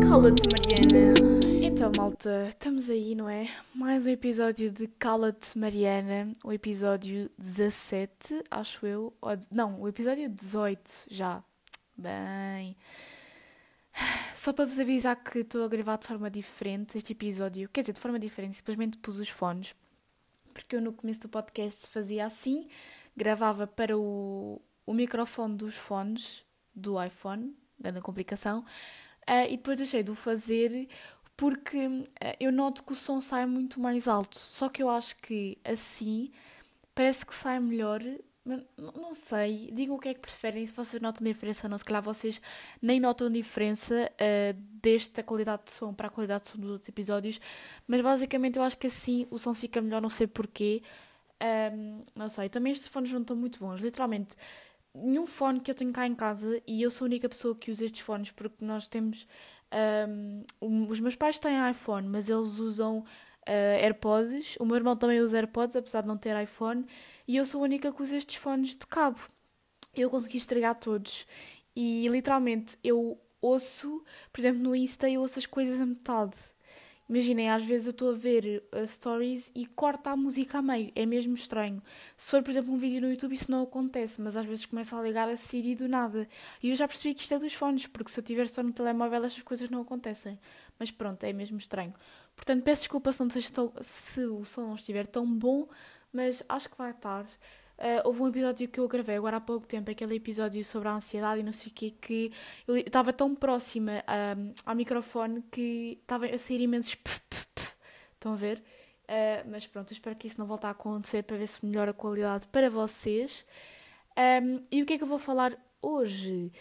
Cala-te, Mariana. Então, malta, estamos aí, não é? Mais um episódio de Cala-te, Mariana. O episódio 17, acho eu. Não, o episódio 18 já. Bem. Só para vos avisar que estou a gravar de forma diferente este episódio. Quer dizer, de forma diferente, simplesmente pus os fones. Porque eu no começo do podcast fazia assim, gravava para o, o microfone dos fones do iPhone, grande complicação, uh, e depois deixei de o fazer porque uh, eu noto que o som sai muito mais alto. Só que eu acho que assim parece que sai melhor mas não sei, digam o que é que preferem, se vocês notam diferença ou não. Se calhar vocês nem notam diferença uh, desta qualidade de som para a qualidade de som dos outros episódios, mas basicamente eu acho que assim o som fica melhor, não sei porquê. Um, não sei, também estes fones não estão muito bons, literalmente. Nenhum fone que eu tenho cá em casa e eu sou a única pessoa que usa estes fones porque nós temos. Um, os meus pais têm iPhone, mas eles usam uh, AirPods. O meu irmão também usa AirPods, apesar de não ter iPhone. E eu sou a única que usa estes fones de cabo. Eu consegui estragar todos. E literalmente eu ouço, por exemplo, no Insta, eu ouço as coisas a metade. Imaginem, às vezes eu estou a ver uh, stories e corta a música a meio. É mesmo estranho. Se for, por exemplo, um vídeo no YouTube, isso não acontece, mas às vezes começa a ligar a Siri do nada. E eu já percebi que isto é dos fones, porque se eu tiver só no telemóvel, estas coisas não acontecem. Mas pronto, é mesmo estranho. Portanto, peço desculpa se, não estou, se o som não estiver tão bom, mas acho que vai estar. Uh, houve um episódio que eu gravei agora há pouco tempo, aquele episódio sobre a ansiedade e não sei o quê, que eu estava tão próxima um, ao microfone que estava a sair imensos pf, pf, pf. Estão a ver? Uh, mas pronto, espero que isso não volte a acontecer para ver se melhora a qualidade para vocês. Um, e o que é que eu vou falar hoje?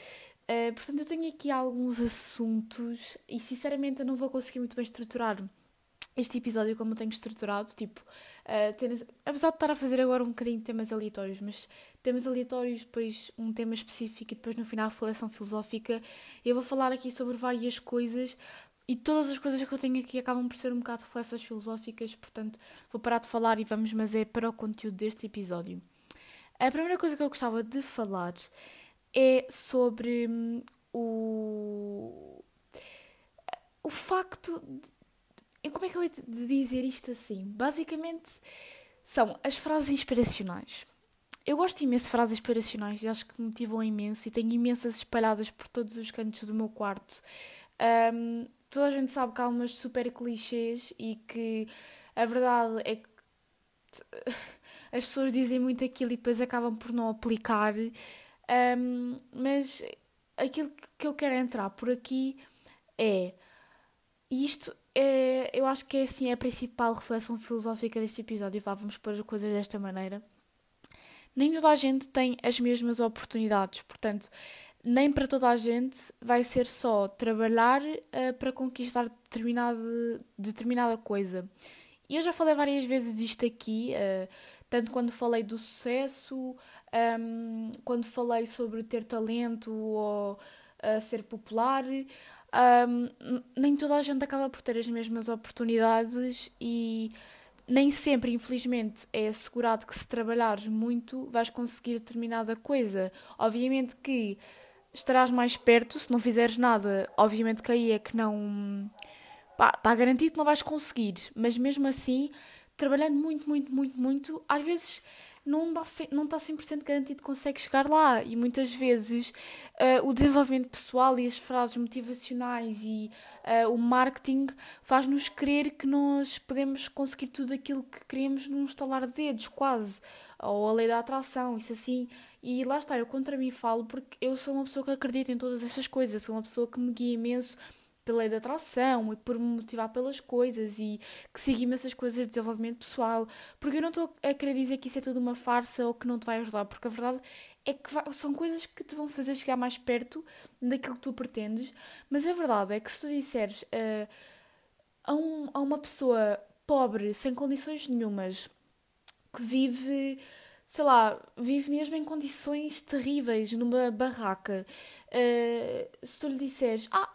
Uh, portanto, eu tenho aqui alguns assuntos e sinceramente eu não vou conseguir muito bem estruturar este episódio como eu tenho estruturado, tipo, uh, apesar de estar a fazer agora um bocadinho de temas aleatórios, mas temas aleatórios, depois um tema específico e depois no final reflexão filosófica, eu vou falar aqui sobre várias coisas e todas as coisas que eu tenho aqui acabam por ser um bocado reflexões filosóficas, portanto vou parar de falar e vamos, mas é para o conteúdo deste episódio. A primeira coisa que eu gostava de falar é sobre hum, o, o facto de como é que eu ia dizer isto assim? Basicamente, são as frases inspiracionais. Eu gosto imenso de frases inspiracionais e acho que me motivam imenso e tenho imensas espalhadas por todos os cantos do meu quarto. Um, toda a gente sabe que há umas super clichês e que a verdade é que as pessoas dizem muito aquilo e depois acabam por não aplicar. Um, mas aquilo que eu quero entrar por aqui é. isto é, eu acho que é assim é a principal reflexão filosófica deste episódio. Vá, vamos pôr as coisas desta maneira. Nem toda a gente tem as mesmas oportunidades, portanto, nem para toda a gente vai ser só trabalhar uh, para conquistar determinada, determinada coisa. E eu já falei várias vezes disto aqui, uh, tanto quando falei do sucesso, um, ehm, quando falei sobre ter talento ou uh, ser popular um, nem toda a gente acaba por ter as mesmas oportunidades e nem sempre, infelizmente, é assegurado que se trabalhares muito vais conseguir determinada coisa. Obviamente que estarás mais perto, se não fizeres nada, obviamente que aí é que não. está garantido que não vais conseguir, mas mesmo assim, trabalhando muito, muito, muito, muito, às vezes não, dá, não está 100% garantido que consegue chegar lá. E muitas vezes uh, o desenvolvimento pessoal e as frases motivacionais e uh, o marketing faz-nos crer que nós podemos conseguir tudo aquilo que queremos num estalar de dedos, quase. Ou a lei da atração, isso assim. E lá está, eu contra mim falo porque eu sou uma pessoa que acredita em todas essas coisas, sou uma pessoa que me guia imenso pela lei da atração e por me motivar pelas coisas e que siga essas coisas de desenvolvimento pessoal. Porque eu não estou a querer dizer que isso é tudo uma farsa ou que não te vai ajudar, porque a verdade é que são coisas que te vão fazer chegar mais perto daquilo que tu pretendes. Mas a verdade é que se tu disseres uh, a, um, a uma pessoa pobre, sem condições nenhumas, que vive sei lá, vive mesmo em condições terríveis, numa barraca. Uh, se tu lhe disseres, ah,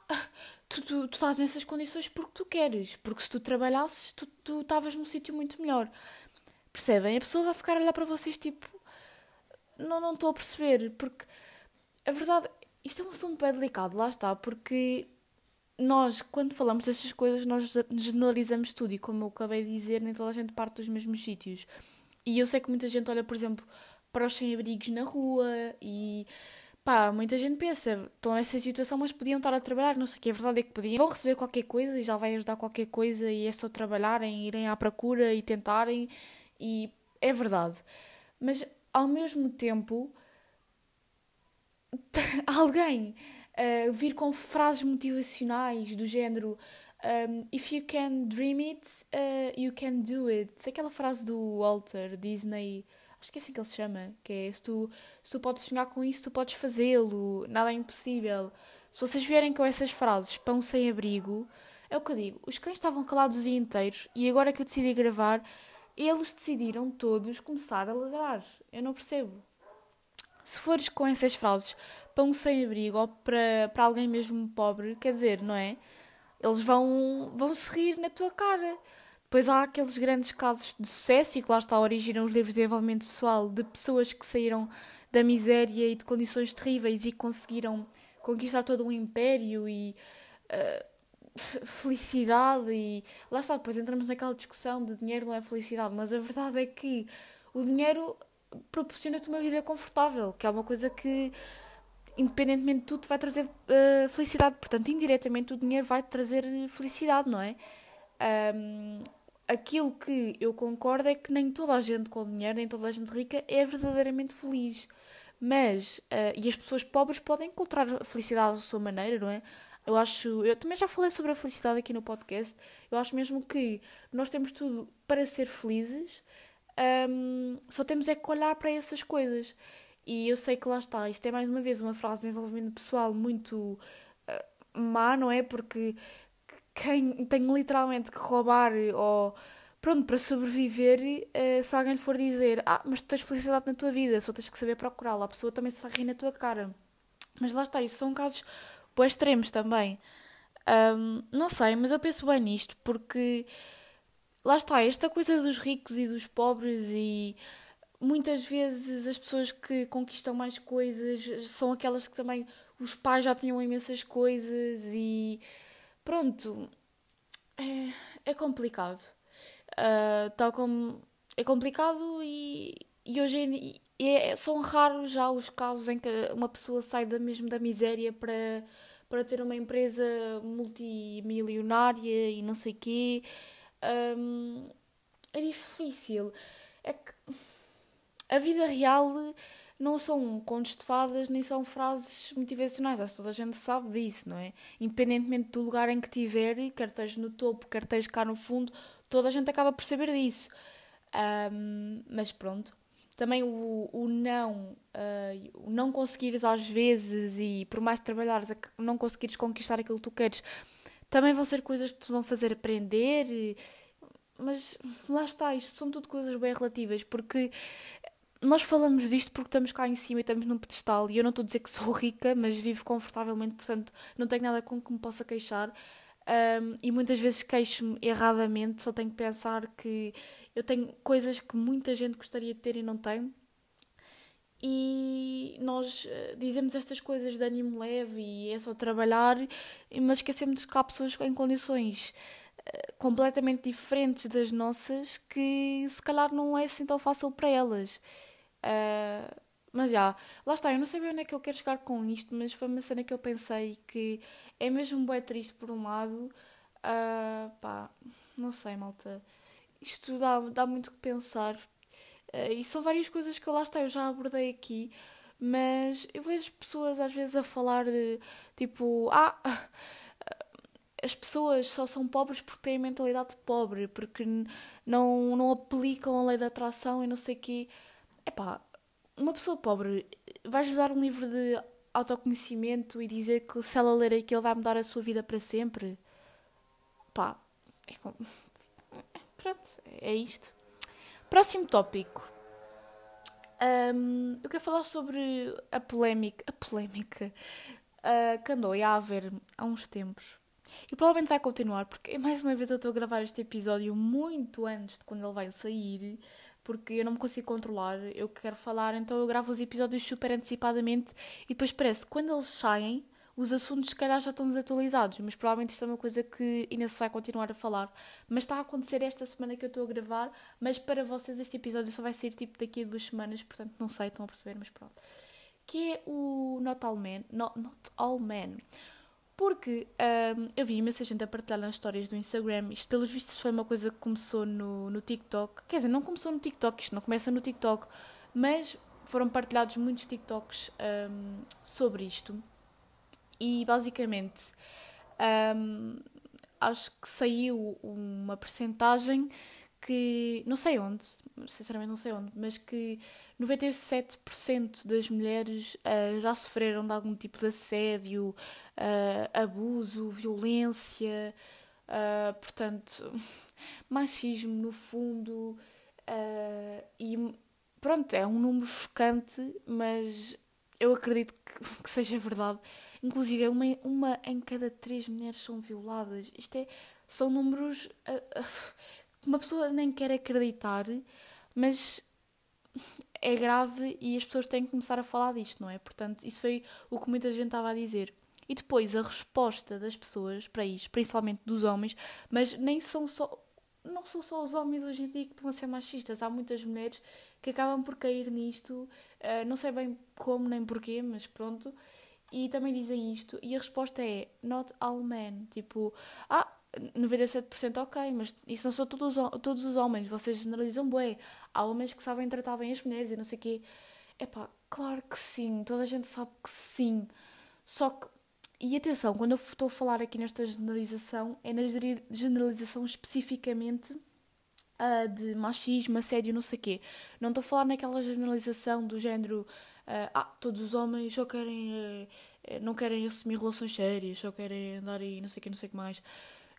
tu, tu, tu estás nessas condições porque tu queres, porque se tu trabalhasses, tu, estavas num sítio muito melhor. Percebem? A pessoa vai ficar a olhar para vocês tipo. não não estou a perceber, porque a verdade, isto é um assunto bem delicado, lá está, porque nós, quando falamos destas coisas, nós generalizamos tudo e, como eu acabei de dizer, nem toda a gente parte dos mesmos sítios. E eu sei que muita gente olha, por exemplo, para os sem-abrigos na rua e pá, muita gente pensa, estão nessa situação, mas podiam estar a trabalhar, não sei o que, a verdade é que podiam. Vão receber qualquer coisa e já vai ajudar qualquer coisa e é só trabalharem, irem à procura e tentarem e é verdade. Mas ao mesmo tempo, alguém uh, vir com frases motivacionais do género um, If you can dream it, uh, you can do it. Aquela frase do Walter Disney, acho que é assim que ele se chama, que é se tu, se tu podes sonhar com isso, tu podes fazê-lo, nada é impossível. Se vocês vierem com essas frases, pão sem abrigo, é o que eu digo, os cães estavam calados o dia inteiro e agora que eu decidi gravar, eles decidiram todos começar a ladrar. Eu não percebo. Se fores com essas frases um sem-abrigo ou para, para alguém mesmo pobre, quer dizer, não é? Eles vão, vão se rir na tua cara. Depois há aqueles grandes casos de sucesso, e que lá está, originam os livros de desenvolvimento pessoal, de pessoas que saíram da miséria e de condições terríveis e conseguiram conquistar todo um império e uh, felicidade. E lá está, depois entramos naquela discussão de dinheiro não é felicidade, mas a verdade é que o dinheiro proporciona-te uma vida confortável, que é uma coisa que independentemente de tudo, vai trazer uh, felicidade. Portanto, indiretamente, o dinheiro vai trazer felicidade, não é? Um, aquilo que eu concordo é que nem toda a gente com dinheiro, nem toda a gente rica é verdadeiramente feliz. Mas, uh, e as pessoas pobres podem encontrar a felicidade à sua maneira, não é? Eu acho, eu também já falei sobre a felicidade aqui no podcast. Eu acho mesmo que nós temos tudo para ser felizes, um, só temos é que olhar para essas coisas. E eu sei que lá está, isto é mais uma vez uma frase de desenvolvimento pessoal muito uh, má, não é? Porque quem tem literalmente que roubar ou pronto, para sobreviver, uh, se alguém lhe for dizer, ah, mas tu tens felicidade na tua vida, só tens que saber procurá-la, a pessoa também se vai rir na tua cara. Mas lá está, isso são casos bem extremos também. Um, não sei, mas eu penso bem nisto, porque lá está, esta coisa dos ricos e dos pobres e muitas vezes as pessoas que conquistam mais coisas são aquelas que também os pais já tinham imensas coisas e pronto. É, é complicado. Uh, tal como é complicado e, e hoje é, são raros já os casos em que uma pessoa sai da mesmo da miséria para para ter uma empresa multimilionária e não sei quê. Um, é difícil. É que a vida real não são contos de fadas nem são frases motivacionais. Acho que toda a gente sabe disso, não é? Independentemente do lugar em que tiver, quer esteja no topo, quer esteja cá no fundo, toda a gente acaba por saber disso. Um, mas pronto. Também o, o não, uh, o não conseguires às vezes e por mais trabalhares, não conseguires conquistar aquilo que tu queres, também vão ser coisas que te vão fazer aprender. Mas lá está, isto são tudo coisas bem relativas, porque nós falamos disto porque estamos cá em cima e estamos num pedestal e eu não estou a dizer que sou rica, mas vivo confortavelmente, portanto não tenho nada com que me possa queixar. Um, e muitas vezes queixo-me erradamente, só tenho que pensar que eu tenho coisas que muita gente gostaria de ter e não tem. E nós eh, dizemos estas coisas de ânimo leve e é só trabalhar, mas esquecemos que há pessoas em condições completamente diferentes das nossas que se calhar não é assim tão fácil para elas. Uh, mas já, lá está, eu não sei onde é que eu quero chegar com isto, mas foi uma cena que eu pensei que é mesmo bem triste por um lado. Uh, pá, não sei, malta. Isto dá, dá muito que pensar. Uh, e são várias coisas que eu lá está, eu já abordei aqui, mas eu vejo pessoas às vezes a falar de, tipo, ah, as pessoas só são pobres porque têm mentalidade pobre, porque não, não aplicam a lei da atração e não sei o quê. Epá, uma pessoa pobre vai usar um livro de autoconhecimento e dizer que se ela ler aquilo vai mudar a sua vida para sempre. Pá, é com... pronto, é isto. Próximo tópico. Um, eu quero falar sobre a polémica, a polémica uh, que andou a haver há uns tempos. E provavelmente vai continuar, porque mais uma vez eu estou a gravar este episódio muito antes de quando ele vai sair porque eu não me consigo controlar, eu quero falar, então eu gravo os episódios super antecipadamente e depois parece que quando eles saem, os assuntos se calhar já estão desatualizados, mas provavelmente isto é uma coisa que ainda se vai continuar a falar. Mas está a acontecer esta semana que eu estou a gravar, mas para vocês este episódio só vai ser tipo daqui a duas semanas, portanto não sei, estão a perceber, mas pronto. Que é o Not All Men, Not, Not All Men. Porque um, eu vi imensa gente a partilhar nas histórias do Instagram. Isto, pelos vistos, foi uma coisa que começou no, no TikTok. Quer dizer, não começou no TikTok, isto não começa no TikTok. Mas foram partilhados muitos TikToks um, sobre isto. E basicamente, um, acho que saiu uma percentagem que. Não sei onde, sinceramente não sei onde, mas que 97% das mulheres uh, já sofreram de algum tipo de assédio, uh, abuso, violência, uh, portanto, machismo no fundo. e pronto, é um número chocante, mas eu acredito que, que seja verdade. Inclusive, uma, uma em cada três mulheres são violadas. Isto é, são números uma pessoa nem quer acreditar, mas é grave e as pessoas têm que começar a falar disto, não é? Portanto, isso foi o que muita gente estava a dizer. E depois a resposta das pessoas para isto, principalmente dos homens, mas nem são só. Não são só os homens hoje em dia que estão a ser machistas, há muitas mulheres que acabam por cair nisto, uh, não sei bem como nem porquê, mas pronto, e também dizem isto, e a resposta é not all men, tipo, ah, 97% ok, mas isso não são todos, todos os homens, vocês generalizam bué. Há homens que sabem tratar bem as mulheres e não sei o quê. Epá, claro que sim, toda a gente sabe que sim. Só que, e atenção, quando eu estou a falar aqui nesta generalização, é na generalização especificamente uh, de machismo, assédio, não sei o quê. Não estou a falar naquela generalização do género, uh, ah, todos os homens só querem, uh, não querem assumir relações sérias, só querem andar aí, não sei o quê, não sei o que mais.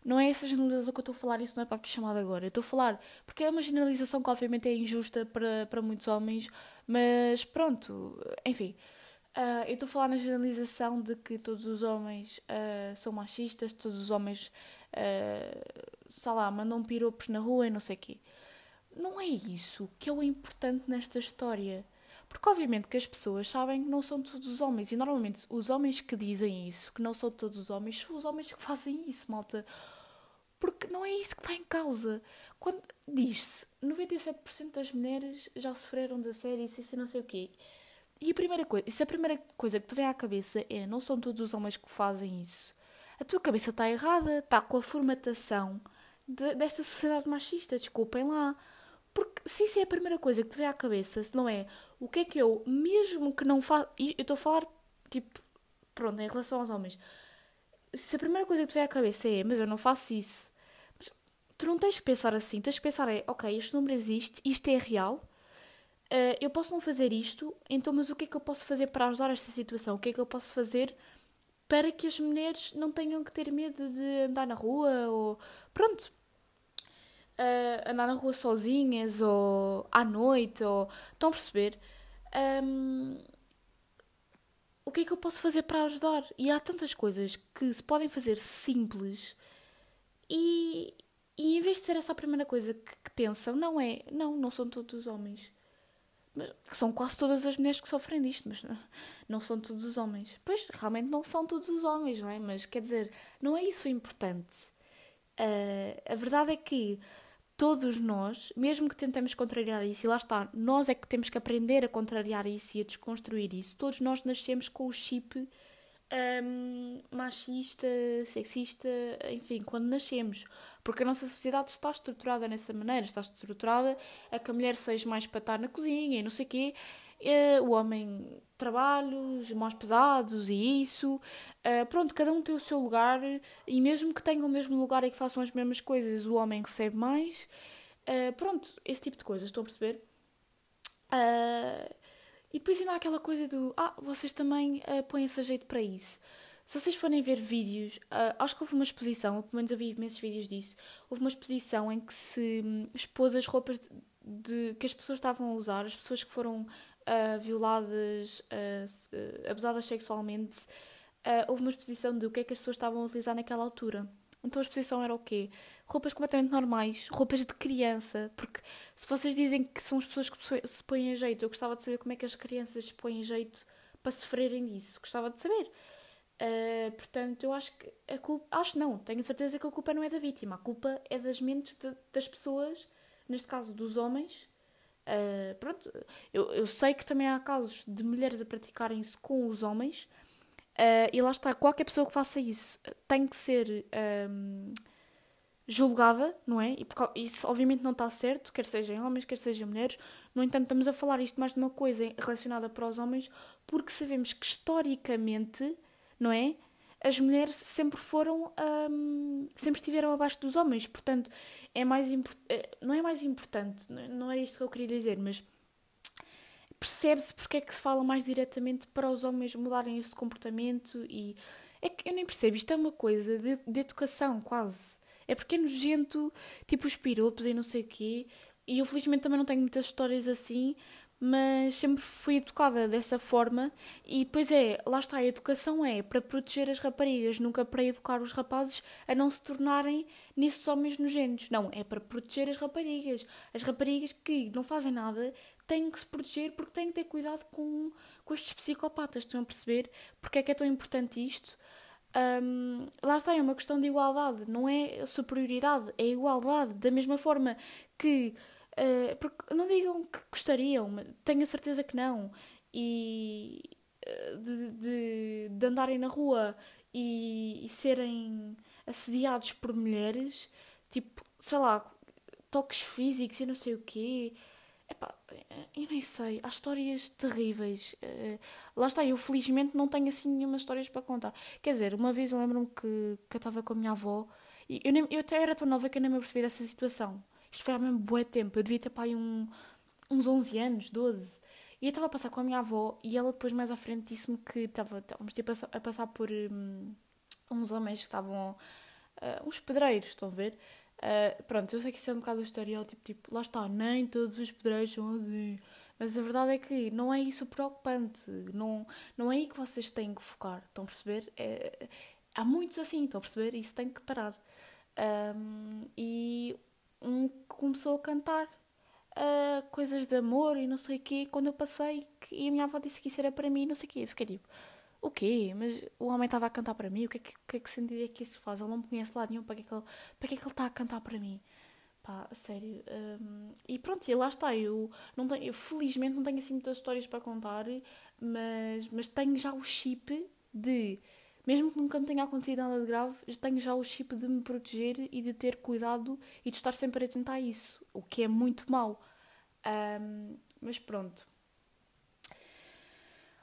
Não é essa generalização que eu estou a falar, isso não é para que chamada agora. Eu estou a falar, porque é uma generalização que obviamente é injusta para, para muitos homens, mas pronto, enfim. Uh, eu estou a falar na generalização de que todos os homens uh, são machistas, todos os homens, uh, sei lá, mandam piropos na rua e não sei o quê. Não é isso que é o importante nesta história. Porque obviamente que as pessoas sabem que não são todos os homens. E normalmente os homens que dizem isso, que não são todos os homens, são os homens que fazem isso, malta. Porque não é isso que está em causa. Quando diz-se 97% das mulheres já sofreram de assédio, isso, isso não sei o quê. E a primeira coisa, isso a primeira coisa que te vem à cabeça é não são todos os homens que fazem isso. A tua cabeça está errada, está com a formatação de, desta sociedade machista, desculpem lá. Porque se isso é a primeira coisa que te vem à cabeça, se não é o que é que eu, mesmo que não faça. Eu estou a falar, tipo, pronto, em relação aos homens. Se a primeira coisa que te vem à cabeça é, mas eu não faço isso. Mas tu não tens que pensar assim. Tens que pensar é, ok, este número existe, isto é real. Uh, eu posso não fazer isto, então, mas o que é que eu posso fazer para ajudar esta situação? O que é que eu posso fazer para que as mulheres não tenham que ter medo de andar na rua ou. Pronto, uh, andar na rua sozinhas ou à noite, ou estão a perceber? Um, o que é que eu posso fazer para ajudar? E há tantas coisas que se podem fazer simples e, e em vez de ser essa a primeira coisa que, que pensam, não é, não, não são todos os homens. Mas, são quase todas as mulheres que sofrem disto, mas não, não são todos os homens. Pois, realmente não são todos os homens, não é? Mas quer dizer, não é isso o importante. Uh, a verdade é que todos nós, mesmo que tentemos contrariar isso, e lá está, nós é que temos que aprender a contrariar isso e a desconstruir isso, todos nós nascemos com o chip um, machista, sexista, enfim, quando nascemos. Porque a nossa sociedade está estruturada nessa maneira, está estruturada a que a mulher seja mais para estar na cozinha e não sei o quê, Uh, o homem trabalhos mais pesados e isso. Uh, pronto, cada um tem o seu lugar e mesmo que tenham o mesmo lugar e que façam as mesmas coisas, o homem recebe mais. Uh, pronto, esse tipo de coisas, estão a perceber? e depois ainda há aquela coisa do ah, vocês também põem-se a jeito para isso. Se vocês forem ver vídeos, uh, acho que houve uma exposição, ou pelo menos eu vi imensos vídeos disso, houve uma exposição em que se um, expôs as roupas de, de, que as pessoas estavam a usar, as pessoas que foram uh, violadas, uh, abusadas sexualmente, houve uma exposição de o que é que as pessoas estavam a utilizar naquela altura. então a exposição era o quê? Roupas completamente normais, roupas de criança, porque se vocês dizem que são as pessoas que se põem a jeito, eu gostava de saber como é que as crianças se põem a jeito para sofrerem disso, gostava de saber. Uh, portanto, eu acho que a culpa. Acho não, tenho certeza que a culpa não é da vítima, a culpa é das mentes de, das pessoas, neste caso dos homens. Uh, pronto, eu, eu sei que também há casos de mulheres a praticarem isso com os homens, uh, e lá está, qualquer pessoa que faça isso tem que ser um, julgada, não é? E isso obviamente não está certo, quer sejam homens, quer sejam mulheres. No entanto, estamos a falar isto mais de uma coisa relacionada para os homens, porque sabemos que historicamente não é? As mulheres sempre foram, hum, sempre estiveram abaixo dos homens, portanto, é mais eh, não é mais importante, não era isto que eu queria dizer, mas percebe-se porque é que se fala mais diretamente para os homens mudarem esse comportamento e é que eu nem percebo, isto é uma coisa de, de educação quase. É porque é nojento, tipo os piropos e não sei o quê. E eu felizmente também não tenho muitas histórias assim, mas sempre fui educada dessa forma e pois é, lá está, a educação é para proteger as raparigas, nunca para educar os rapazes a não se tornarem nesses homens nojentos. Não, é para proteger as raparigas. As raparigas que não fazem nada têm que se proteger porque têm que ter cuidado com, com estes psicopatas, estão a perceber? Porque é que é tão importante isto? Um, lá está, é uma questão de igualdade, não é superioridade, é igualdade. Da mesma forma que Uh, porque não digam que gostariam, tenho a certeza que não. E uh, de, de, de, andarem na rua e, e, serem assediados por mulheres, tipo, sei lá, toques físicos e não sei o quê. Epá, eu nem sei, há histórias terríveis. Uh, lá está, eu felizmente não tenho assim nenhuma histórias para contar. Quer dizer, uma vez eu lembro-me que, que eu estava com a minha avó e eu, nem, eu até era tão nova que eu nem me apercebi dessa situação. Isto foi há mesmo bué tempo. Eu devia ter pai um, uns 11 anos, 12. E eu estava a passar com a minha avó e ela depois mais à frente disse-me que estávamos tipo, a, passar por um, uns homens que estavam. Uh, uns pedreiros, estão a ver? Uh, pronto, eu sei que isso é um bocado o estereótipo, tipo, lá está, nem todos os pedreiros são assim. Mas a verdade é que não é isso preocupante. Não, não é aí que vocês têm que focar. Estão a perceber? É, há muitos assim, estão a perceber? Isso tem que parar. Um, e um que começou a cantar uh, coisas de amor e não sei o quê. Quando eu passei e a minha avó disse que isso era para mim, não sei o quê. Eu fiquei tipo, o quê? Mas o homem estava a cantar para mim? O que é que, que, é que sentido é que isso faz? Ele não me conhece lá nenhum, para que é que ele, para que é que ele está a cantar para mim? Pá, sério. Um, e pronto, e lá está. Eu, não tenho, eu felizmente não tenho assim muitas histórias para contar, mas, mas tenho já o chip de mesmo que nunca me tenha acontecido nada de grave, tenho já o chip de me proteger e de ter cuidado e de estar sempre a isso, o que é muito mau. Um, mas pronto.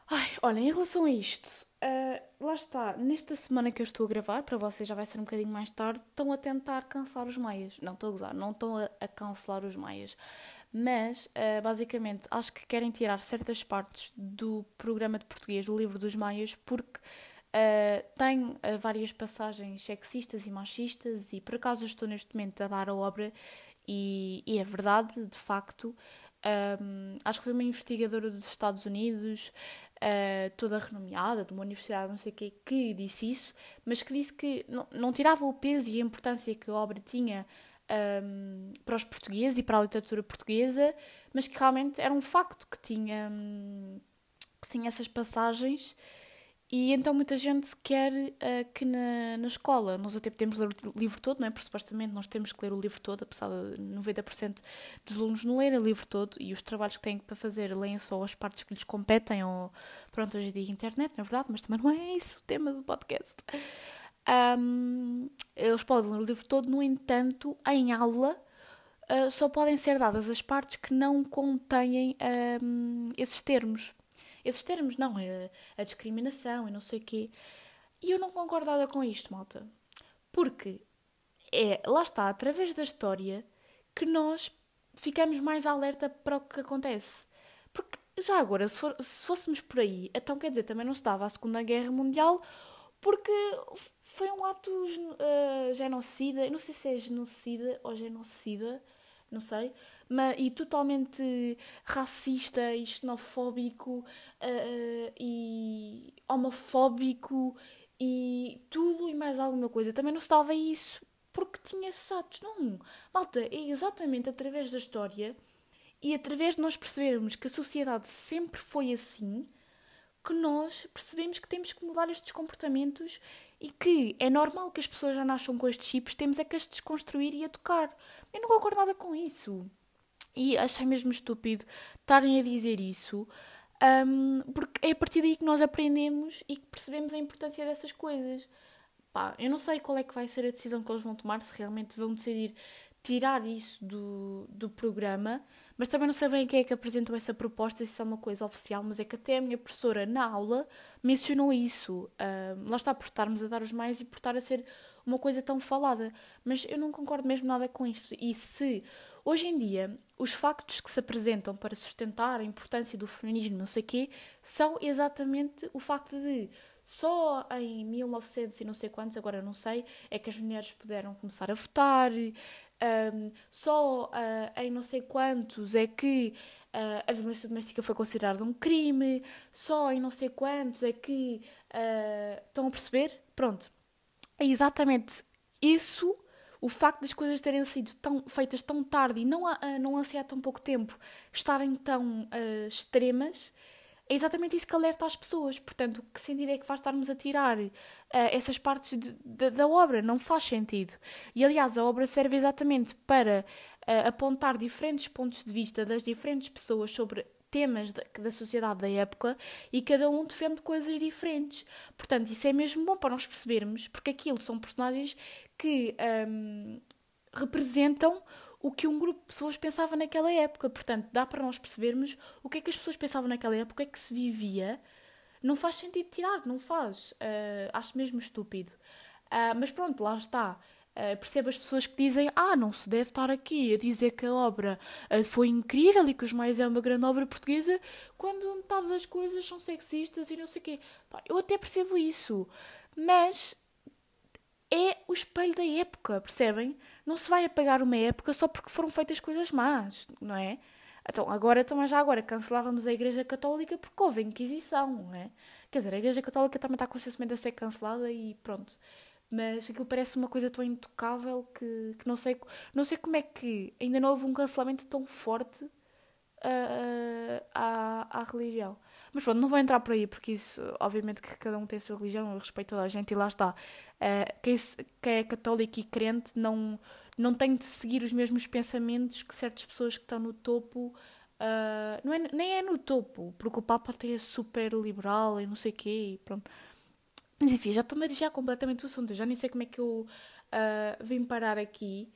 Ai, olha, em relação a isto, uh, lá está, nesta semana que eu estou a gravar, para vocês já vai ser um bocadinho mais tarde, estão a tentar cancelar os maias. Não estou a gozar, não estão a, a cancelar os maias. Mas, uh, basicamente, acho que querem tirar certas partes do programa de português do livro dos maias porque Uh, tem uh, várias passagens sexistas e machistas, e por acaso estou neste momento a dar a obra, e, e é verdade, de facto. Um, acho que foi uma investigadora dos Estados Unidos, uh, toda renomeada, de uma universidade, não sei o quê, que disse isso, mas que disse que não, tirava o peso e a importância que a obra tinha um, para os portugueses e para a literatura portuguesa, mas que realmente era um facto que tinha, um, que tinha essas passagens e então muita gente quer uh, que na, na escola nós até podemos ler o livro todo, não é? Porque supostamente nós temos que ler o livro todo, apesar de 90% dos alunos não lerem o livro todo e os trabalhos que têm para fazer leem só as partes que lhes competem ou, pronto, hoje dia internet, não é verdade? Mas também não é isso o tema do podcast. Um, eles podem ler o livro todo, no entanto, em aula uh, só podem ser dadas as partes que não contêm um, esses termos esses termos, não, é a discriminação e não sei o quê. E eu não concordo nada com isto, malta. Porque é, lá está, através da história, que nós ficamos mais alerta para o que acontece. Porque já agora, se, for, se fôssemos por aí, então quer dizer, também não se dava a Segunda Guerra Mundial porque foi um ato uh, genocida, não sei se é genocida ou genocida, não sei, mas, e totalmente racista e xenofóbico uh, e homofóbico e tudo e mais alguma coisa. Também não se dava isso porque tinha satos. Não, malta, é exatamente através da história e através de nós percebermos que a sociedade sempre foi assim que nós percebemos que temos que mudar estes comportamentos e que é normal que as pessoas já nasçam com estes chips, temos é que as desconstruir e educar. Eu não concordo nada com isso. E achei mesmo estúpido estarem a dizer isso, um, porque é a partir daí que nós aprendemos e que percebemos a importância dessas coisas. Pá, eu não sei qual é que vai ser a decisão que eles vão tomar, se realmente vão decidir tirar isso do, do programa, mas também não sei bem quem é que apresentou essa proposta, se é uma coisa oficial, mas é que até a minha professora na aula mencionou isso. Uh, lá está por estarmos a dar os mais e por estar a ser uma coisa tão falada. Mas eu não concordo mesmo nada com isso. E se hoje em dia os factos que se apresentam para sustentar a importância do feminismo, não sei quê, são exatamente o facto de só em 1900 e não sei quantos, agora não sei, é que as mulheres puderam começar a votar, um, só uh, em não sei quantos é que uh, a violência doméstica foi considerada um crime, só em não sei quantos é que uh, estão a perceber? Pronto. É exatamente isso, o facto das coisas terem sido tão, feitas tão tarde e não, uh, não há tão pouco tempo estarem tão extremas é exatamente isso que alerta as pessoas. Portanto, que sentido é que faz estarmos a tirar uh, essas partes de, de, da obra? Não faz sentido. E aliás, a obra serve exatamente para uh, apontar diferentes pontos de vista das diferentes pessoas sobre temas da, da sociedade da época e cada um defende coisas diferentes. Portanto, isso é mesmo bom para nós percebermos, porque aquilo são personagens que um, representam o que um grupo de pessoas pensava naquela época. Portanto, dá para nós percebermos o que é que as pessoas pensavam naquela época, o que é que se vivia. Não faz sentido tirar, não faz. Uh, acho mesmo estúpido. Uh, mas pronto, lá está. Uh, percebo as pessoas que dizem ah, não se deve estar aqui a dizer que a obra uh, foi incrível e que Os Mais é uma grande obra portuguesa quando metade das coisas são sexistas e não sei o quê. Pá, eu até percebo isso, mas é o espelho da época, percebem? Não se vai apagar uma época só porque foram feitas coisas más, não é? Então, agora, também já agora, cancelávamos a Igreja Católica porque houve Inquisição, não é? Quer dizer, a Igreja Católica também está constantemente a ser cancelada e pronto. Mas aquilo parece uma coisa tão intocável que, que não, sei, não sei como é que ainda não houve um cancelamento tão forte uh, à, à religião. Mas pronto, não vou entrar por aí, porque isso, obviamente, que cada um tem a sua religião, eu respeito toda a gente e lá está. Uh, quem, quem é católico e crente não, não tem de seguir os mesmos pensamentos que certas pessoas que estão no topo. Uh, não é, nem é no topo, porque o Papa até é super liberal e não sei o quê, e pronto. Mas enfim, já estou a desviar completamente o assunto, já nem sei como é que eu uh, vim parar aqui.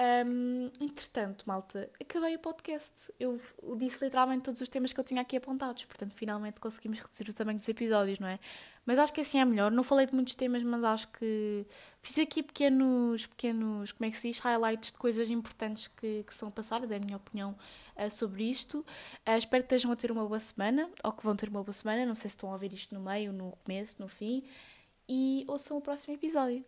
Um, entretanto, malta, acabei o podcast. Eu disse literalmente todos os temas que eu tinha aqui apontados, portanto, finalmente conseguimos reduzir o tamanho dos episódios, não é? Mas acho que assim é melhor. Não falei de muitos temas, mas acho que fiz aqui pequenos, pequenos como é que se diz? Highlights de coisas importantes que, que são a passar, da minha opinião uh, sobre isto. Uh, espero que estejam a ter uma boa semana, ou que vão ter uma boa semana. Não sei se estão a ouvir isto no meio, no começo, no fim. E ouçam o próximo episódio.